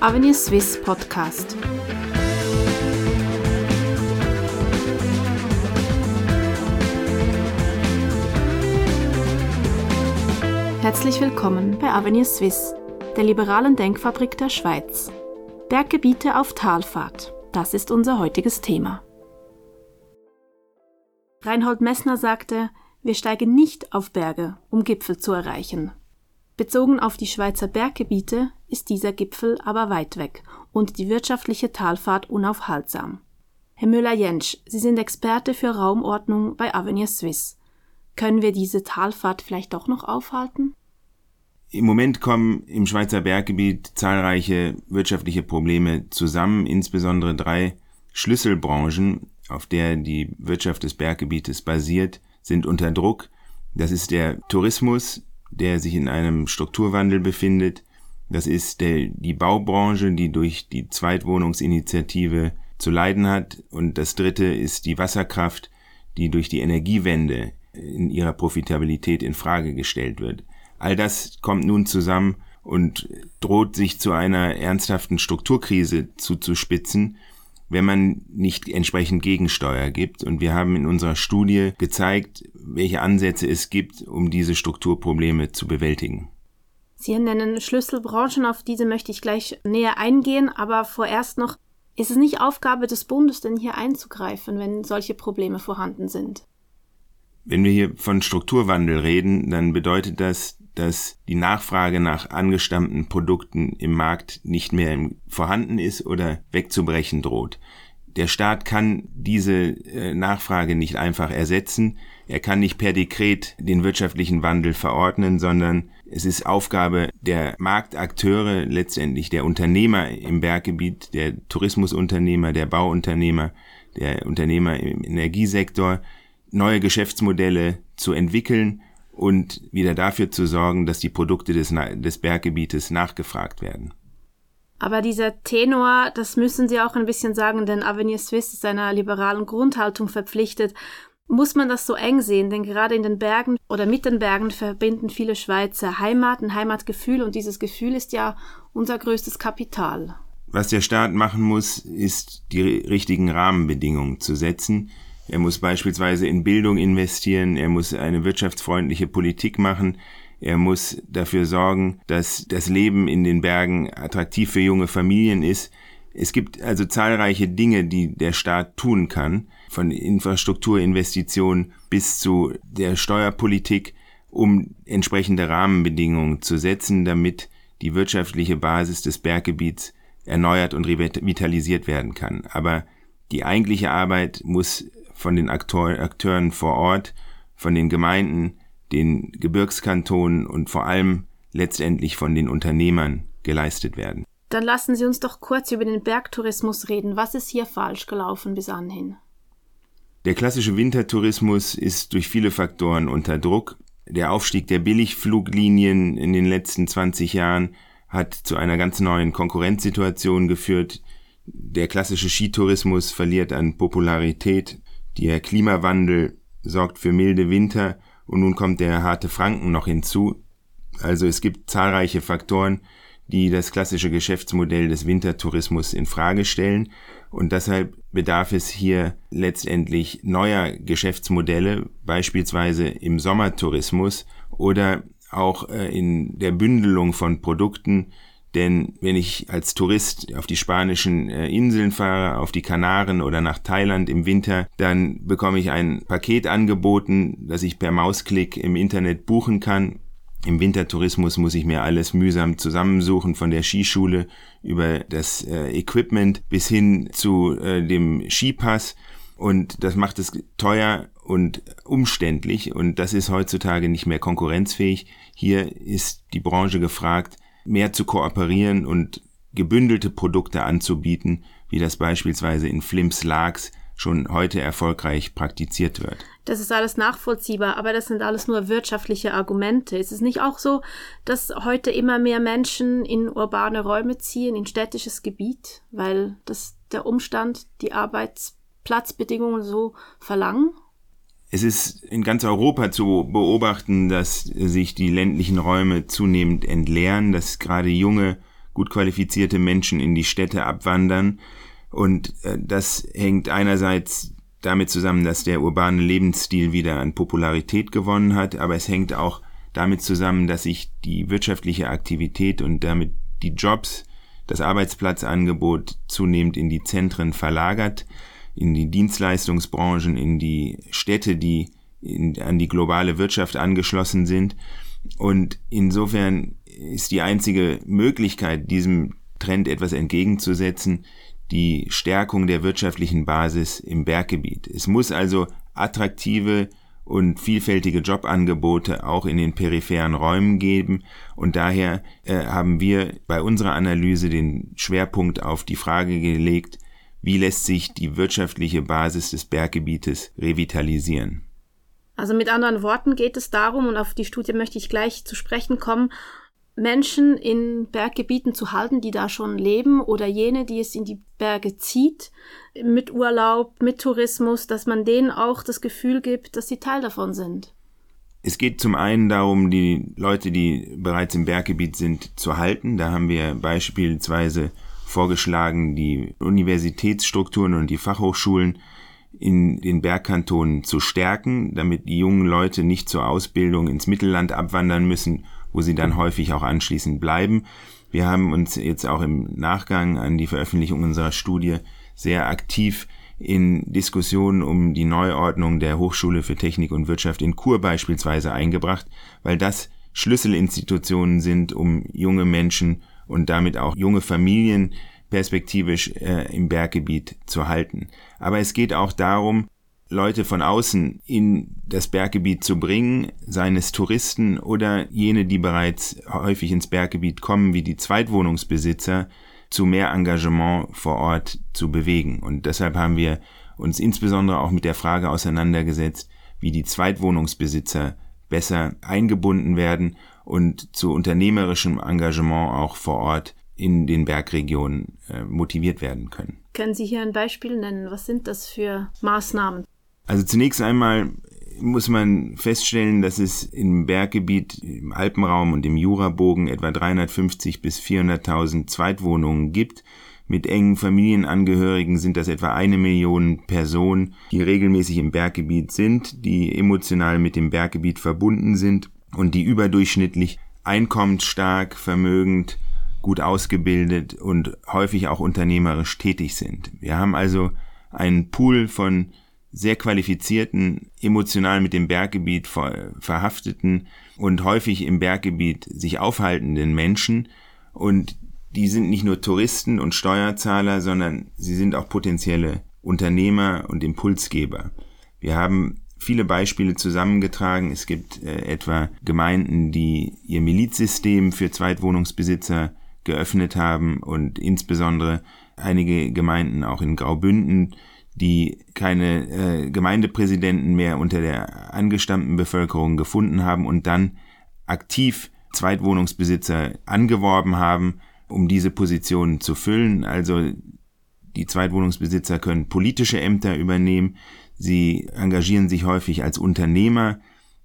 Avenir Swiss Podcast. Herzlich willkommen bei Avenir Swiss, der liberalen Denkfabrik der Schweiz. Berggebiete auf Talfahrt, das ist unser heutiges Thema. Reinhold Messner sagte, wir steigen nicht auf Berge, um Gipfel zu erreichen. Bezogen auf die Schweizer Berggebiete ist dieser Gipfel aber weit weg und die wirtschaftliche Talfahrt unaufhaltsam. Herr Müller-Jentsch, Sie sind Experte für Raumordnung bei Avenir Suisse. Können wir diese Talfahrt vielleicht doch noch aufhalten? Im Moment kommen im Schweizer Berggebiet zahlreiche wirtschaftliche Probleme zusammen, insbesondere drei Schlüsselbranchen, auf der die Wirtschaft des Berggebietes basiert, sind unter Druck. Das ist der Tourismus, der sich in einem Strukturwandel befindet. Das ist der, die Baubranche, die durch die Zweitwohnungsinitiative zu leiden hat. Und das dritte ist die Wasserkraft, die durch die Energiewende in ihrer Profitabilität in Frage gestellt wird. All das kommt nun zusammen und droht sich zu einer ernsthaften Strukturkrise zuzuspitzen, wenn man nicht entsprechend Gegensteuer gibt. Und wir haben in unserer Studie gezeigt, welche Ansätze es gibt, um diese Strukturprobleme zu bewältigen. Sie nennen Schlüsselbranchen, auf diese möchte ich gleich näher eingehen, aber vorerst noch, ist es nicht Aufgabe des Bundes, denn hier einzugreifen, wenn solche Probleme vorhanden sind? Wenn wir hier von Strukturwandel reden, dann bedeutet das, dass die Nachfrage nach angestammten Produkten im Markt nicht mehr vorhanden ist oder wegzubrechen droht. Der Staat kann diese äh, Nachfrage nicht einfach ersetzen. Er kann nicht per Dekret den wirtschaftlichen Wandel verordnen, sondern es ist Aufgabe der Marktakteure, letztendlich der Unternehmer im Berggebiet, der Tourismusunternehmer, der Bauunternehmer, der Unternehmer im Energiesektor, neue Geschäftsmodelle zu entwickeln und wieder dafür zu sorgen, dass die Produkte des, des Berggebietes nachgefragt werden. Aber dieser Tenor, das müssen Sie auch ein bisschen sagen, denn Avenir Suisse ist einer liberalen Grundhaltung verpflichtet. Muss man das so eng sehen? Denn gerade in den Bergen oder mit den Bergen verbinden viele Schweizer Heimat, ein Heimatgefühl und dieses Gefühl ist ja unser größtes Kapital. Was der Staat machen muss, ist die richtigen Rahmenbedingungen zu setzen, er muss beispielsweise in Bildung investieren, er muss eine wirtschaftsfreundliche Politik machen, er muss dafür sorgen, dass das Leben in den Bergen attraktiv für junge Familien ist. Es gibt also zahlreiche Dinge, die der Staat tun kann, von Infrastrukturinvestitionen bis zu der Steuerpolitik, um entsprechende Rahmenbedingungen zu setzen, damit die wirtschaftliche Basis des Berggebiets erneuert und revitalisiert werden kann. Aber die eigentliche Arbeit muss von den Akteur, Akteuren vor Ort, von den Gemeinden, den Gebirgskantonen und vor allem letztendlich von den Unternehmern geleistet werden. Dann lassen Sie uns doch kurz über den Bergtourismus reden. Was ist hier falsch gelaufen bis anhin? Der klassische Wintertourismus ist durch viele Faktoren unter Druck. Der Aufstieg der Billigfluglinien in den letzten 20 Jahren hat zu einer ganz neuen Konkurrenzsituation geführt. Der klassische Skitourismus verliert an Popularität. Der Klimawandel sorgt für milde Winter und nun kommt der harte Franken noch hinzu. Also es gibt zahlreiche Faktoren, die das klassische Geschäftsmodell des Wintertourismus in Frage stellen und deshalb bedarf es hier letztendlich neuer Geschäftsmodelle, beispielsweise im Sommertourismus oder auch äh, in der Bündelung von Produkten, denn wenn ich als Tourist auf die spanischen äh, Inseln fahre, auf die Kanaren oder nach Thailand im Winter, dann bekomme ich ein Paket angeboten, das ich per Mausklick im Internet buchen kann. Im Wintertourismus muss ich mir alles mühsam zusammensuchen, von der Skischule über das äh, Equipment bis hin zu äh, dem Skipass. Und das macht es teuer und umständlich und das ist heutzutage nicht mehr konkurrenzfähig. Hier ist die Branche gefragt, mehr zu kooperieren und gebündelte Produkte anzubieten, wie das beispielsweise in Flims Lags schon heute erfolgreich praktiziert wird. Das ist alles nachvollziehbar, aber das sind alles nur wirtschaftliche Argumente. Ist es nicht auch so, dass heute immer mehr Menschen in urbane Räume ziehen, in städtisches Gebiet, weil das der Umstand, die Arbeitsplatzbedingungen so verlangen? Es ist in ganz Europa zu beobachten, dass sich die ländlichen Räume zunehmend entleeren, dass gerade junge gut qualifizierte Menschen in die Städte abwandern. Und äh, das hängt einerseits damit zusammen, dass der urbane Lebensstil wieder an Popularität gewonnen hat, aber es hängt auch damit zusammen, dass sich die wirtschaftliche Aktivität und damit die Jobs, das Arbeitsplatzangebot zunehmend in die Zentren verlagert, in die Dienstleistungsbranchen, in die Städte, die in, an die globale Wirtschaft angeschlossen sind. Und insofern ist die einzige Möglichkeit, diesem Trend etwas entgegenzusetzen, die Stärkung der wirtschaftlichen Basis im Berggebiet. Es muss also attraktive und vielfältige Jobangebote auch in den peripheren Räumen geben. Und daher äh, haben wir bei unserer Analyse den Schwerpunkt auf die Frage gelegt, wie lässt sich die wirtschaftliche Basis des Berggebietes revitalisieren. Also mit anderen Worten geht es darum, und auf die Studie möchte ich gleich zu sprechen kommen, Menschen in Berggebieten zu halten, die da schon leben oder jene, die es in die Berge zieht, mit Urlaub, mit Tourismus, dass man denen auch das Gefühl gibt, dass sie Teil davon sind. Es geht zum einen darum, die Leute, die bereits im Berggebiet sind, zu halten. Da haben wir beispielsweise vorgeschlagen, die Universitätsstrukturen und die Fachhochschulen in den Bergkantonen zu stärken, damit die jungen Leute nicht zur Ausbildung ins Mittelland abwandern müssen, wo sie dann häufig auch anschließend bleiben. Wir haben uns jetzt auch im Nachgang an die Veröffentlichung unserer Studie sehr aktiv in Diskussionen um die Neuordnung der Hochschule für Technik und Wirtschaft in Kur beispielsweise eingebracht, weil das Schlüsselinstitutionen sind, um junge Menschen und damit auch junge Familien perspektivisch äh, im Berggebiet zu halten. Aber es geht auch darum, Leute von außen in das Berggebiet zu bringen, seien es Touristen oder jene, die bereits häufig ins Berggebiet kommen, wie die Zweitwohnungsbesitzer, zu mehr Engagement vor Ort zu bewegen. Und deshalb haben wir uns insbesondere auch mit der Frage auseinandergesetzt, wie die Zweitwohnungsbesitzer besser eingebunden werden und zu unternehmerischem Engagement auch vor Ort in den Bergregionen äh, motiviert werden können. Können Sie hier ein Beispiel nennen? Was sind das für Maßnahmen? Also zunächst einmal muss man feststellen, dass es im Berggebiet, im Alpenraum und im Jurabogen etwa 350 bis 400.000 Zweitwohnungen gibt. Mit engen Familienangehörigen sind das etwa eine Million Personen, die regelmäßig im Berggebiet sind, die emotional mit dem Berggebiet verbunden sind und die überdurchschnittlich einkommensstark, vermögend, gut ausgebildet und häufig auch unternehmerisch tätig sind. Wir haben also einen Pool von sehr qualifizierten, emotional mit dem Berggebiet verhafteten und häufig im Berggebiet sich aufhaltenden Menschen. Und die sind nicht nur Touristen und Steuerzahler, sondern sie sind auch potenzielle Unternehmer und Impulsgeber. Wir haben viele Beispiele zusammengetragen. Es gibt äh, etwa Gemeinden, die ihr Milizsystem für Zweitwohnungsbesitzer geöffnet haben und insbesondere einige Gemeinden auch in Graubünden die keine äh, Gemeindepräsidenten mehr unter der angestammten Bevölkerung gefunden haben und dann aktiv Zweitwohnungsbesitzer angeworben haben, um diese Positionen zu füllen. Also die Zweitwohnungsbesitzer können politische Ämter übernehmen. Sie engagieren sich häufig als Unternehmer.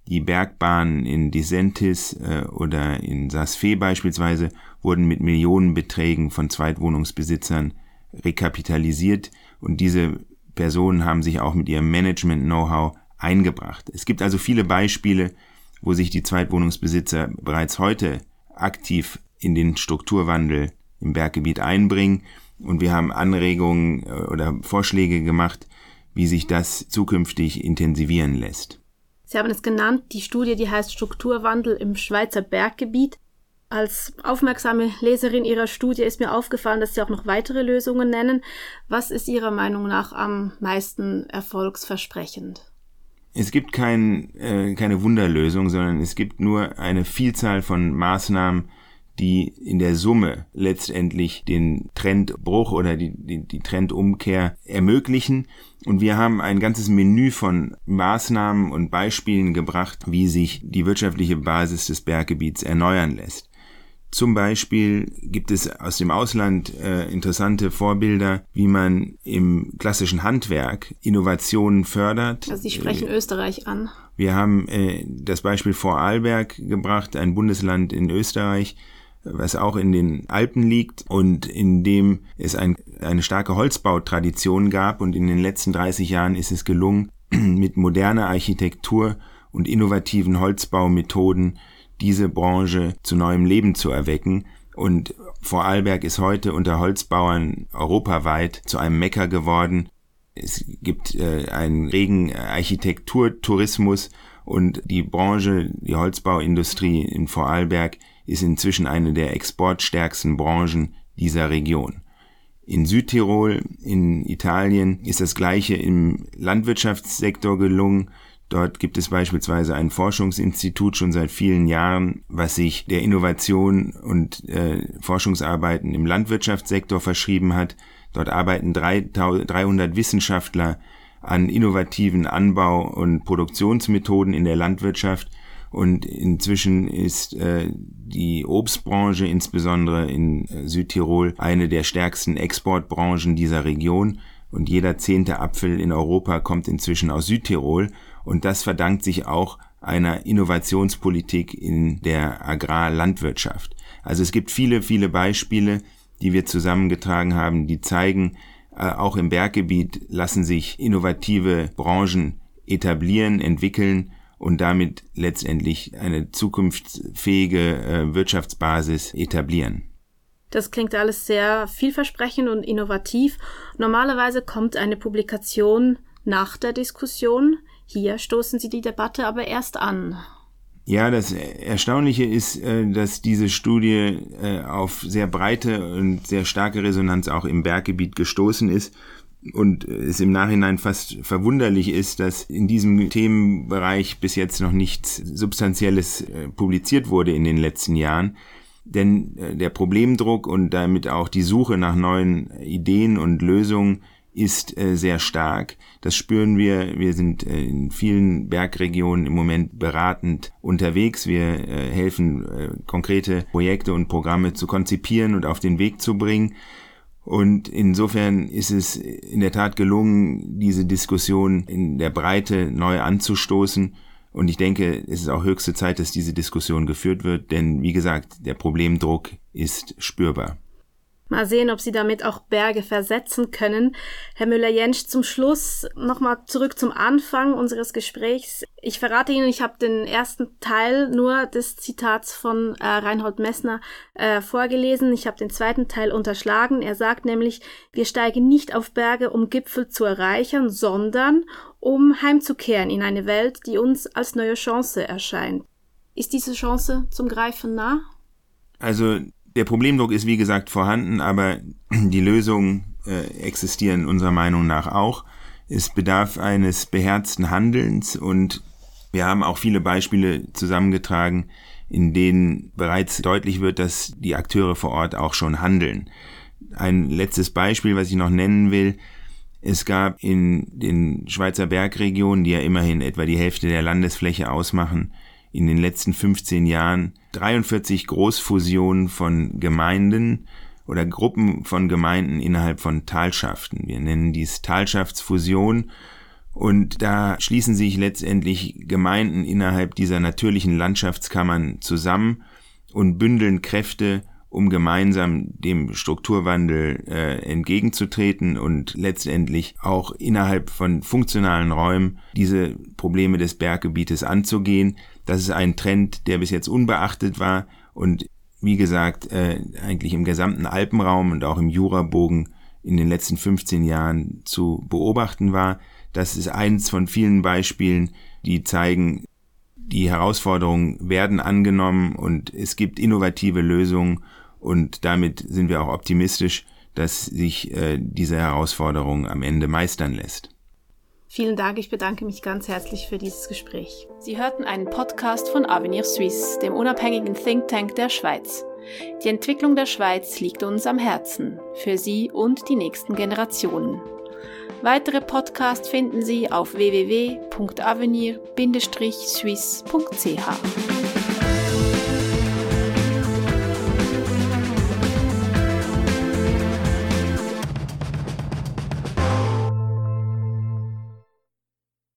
Die Bergbahnen in Disentis äh, oder in Sasfe beispielsweise wurden mit Millionenbeträgen von Zweitwohnungsbesitzern rekapitalisiert und diese Personen haben sich auch mit ihrem Management-Know-how eingebracht. Es gibt also viele Beispiele, wo sich die Zweitwohnungsbesitzer bereits heute aktiv in den Strukturwandel im Berggebiet einbringen und wir haben Anregungen äh, oder Vorschläge gemacht, wie sich das zukünftig intensivieren lässt. Sie haben es genannt, die Studie, die heißt Strukturwandel im Schweizer Berggebiet. Als aufmerksame Leserin Ihrer Studie ist mir aufgefallen, dass Sie auch noch weitere Lösungen nennen. Was ist Ihrer Meinung nach am meisten erfolgsversprechend? Es gibt kein, äh, keine Wunderlösung, sondern es gibt nur eine Vielzahl von Maßnahmen, die in der Summe letztendlich den Trendbruch oder die, die, die Trendumkehr ermöglichen. Und wir haben ein ganzes Menü von Maßnahmen und Beispielen gebracht, wie sich die wirtschaftliche Basis des Berggebiets erneuern lässt. Zum Beispiel gibt es aus dem Ausland äh, interessante Vorbilder, wie man im klassischen Handwerk Innovationen fördert. Also Sie sprechen äh, Österreich an. Wir haben äh, das Beispiel Vorarlberg gebracht, ein Bundesland in Österreich, was auch in den Alpen liegt und in dem es ein, eine starke Holzbautradition gab und in den letzten 30 Jahren ist es gelungen, mit moderner Architektur und innovativen Holzbaumethoden diese Branche zu neuem Leben zu erwecken. Und Vorarlberg ist heute unter Holzbauern europaweit zu einem Mecker geworden. Es gibt äh, einen regen Architekturtourismus und die Branche, die Holzbauindustrie in Vorarlberg ist inzwischen eine der exportstärksten Branchen dieser Region. In Südtirol, in Italien ist das gleiche im Landwirtschaftssektor gelungen. Dort gibt es beispielsweise ein Forschungsinstitut schon seit vielen Jahren, was sich der Innovation und äh, Forschungsarbeiten im Landwirtschaftssektor verschrieben hat. Dort arbeiten 300 Wissenschaftler an innovativen Anbau- und Produktionsmethoden in der Landwirtschaft. Und inzwischen ist äh, die Obstbranche, insbesondere in äh, Südtirol, eine der stärksten Exportbranchen dieser Region. Und jeder zehnte Apfel in Europa kommt inzwischen aus Südtirol. Und das verdankt sich auch einer Innovationspolitik in der Agrarlandwirtschaft. Also es gibt viele, viele Beispiele, die wir zusammengetragen haben, die zeigen, äh, auch im Berggebiet lassen sich innovative Branchen etablieren, entwickeln und damit letztendlich eine zukunftsfähige äh, Wirtschaftsbasis etablieren. Das klingt alles sehr vielversprechend und innovativ. Normalerweise kommt eine Publikation nach der Diskussion. Hier stoßen Sie die Debatte aber erst an. Ja, das Erstaunliche ist, äh, dass diese Studie äh, auf sehr breite und sehr starke Resonanz auch im Berggebiet gestoßen ist und es im Nachhinein fast verwunderlich ist, dass in diesem Themenbereich bis jetzt noch nichts Substanzielles äh, publiziert wurde in den letzten Jahren. Denn der Problemdruck und damit auch die Suche nach neuen Ideen und Lösungen ist äh, sehr stark. Das spüren wir. Wir sind äh, in vielen Bergregionen im Moment beratend unterwegs. Wir äh, helfen, äh, konkrete Projekte und Programme zu konzipieren und auf den Weg zu bringen. Und insofern ist es in der Tat gelungen, diese Diskussion in der Breite neu anzustoßen. Und ich denke, es ist auch höchste Zeit, dass diese Diskussion geführt wird, denn wie gesagt, der Problemdruck ist spürbar. Mal sehen, ob Sie damit auch Berge versetzen können. Herr Müller-Jensch, zum Schluss nochmal zurück zum Anfang unseres Gesprächs. Ich verrate Ihnen, ich habe den ersten Teil nur des Zitats von äh, Reinhold Messner äh, vorgelesen. Ich habe den zweiten Teil unterschlagen. Er sagt nämlich, wir steigen nicht auf Berge, um Gipfel zu erreichen, sondern um heimzukehren in eine Welt, die uns als neue Chance erscheint. Ist diese Chance zum Greifen nah? Also der Problemdruck ist wie gesagt vorhanden, aber die Lösungen äh, existieren unserer Meinung nach auch. Es bedarf eines beherzten Handelns und wir haben auch viele Beispiele zusammengetragen, in denen bereits deutlich wird, dass die Akteure vor Ort auch schon handeln. Ein letztes Beispiel, was ich noch nennen will. Es gab in den Schweizer Bergregionen, die ja immerhin etwa die Hälfte der Landesfläche ausmachen, in den letzten 15 Jahren 43 Großfusionen von Gemeinden oder Gruppen von Gemeinden innerhalb von Talschaften. Wir nennen dies Talschaftsfusion. Und da schließen sich letztendlich Gemeinden innerhalb dieser natürlichen Landschaftskammern zusammen und bündeln Kräfte, um gemeinsam dem Strukturwandel äh, entgegenzutreten und letztendlich auch innerhalb von funktionalen Räumen diese Probleme des Berggebietes anzugehen. Das ist ein Trend, der bis jetzt unbeachtet war und wie gesagt äh, eigentlich im gesamten Alpenraum und auch im Jurabogen in den letzten 15 Jahren zu beobachten war. Das ist eins von vielen Beispielen, die zeigen, die Herausforderungen werden angenommen und es gibt innovative Lösungen und damit sind wir auch optimistisch, dass sich äh, diese Herausforderung am Ende meistern lässt. Vielen Dank, ich bedanke mich ganz herzlich für dieses Gespräch. Sie hörten einen Podcast von Avenir Suisse, dem unabhängigen Think Tank der Schweiz. Die Entwicklung der Schweiz liegt uns am Herzen, für Sie und die nächsten Generationen. Weitere Podcasts finden Sie auf www.avenir-suisse.ch.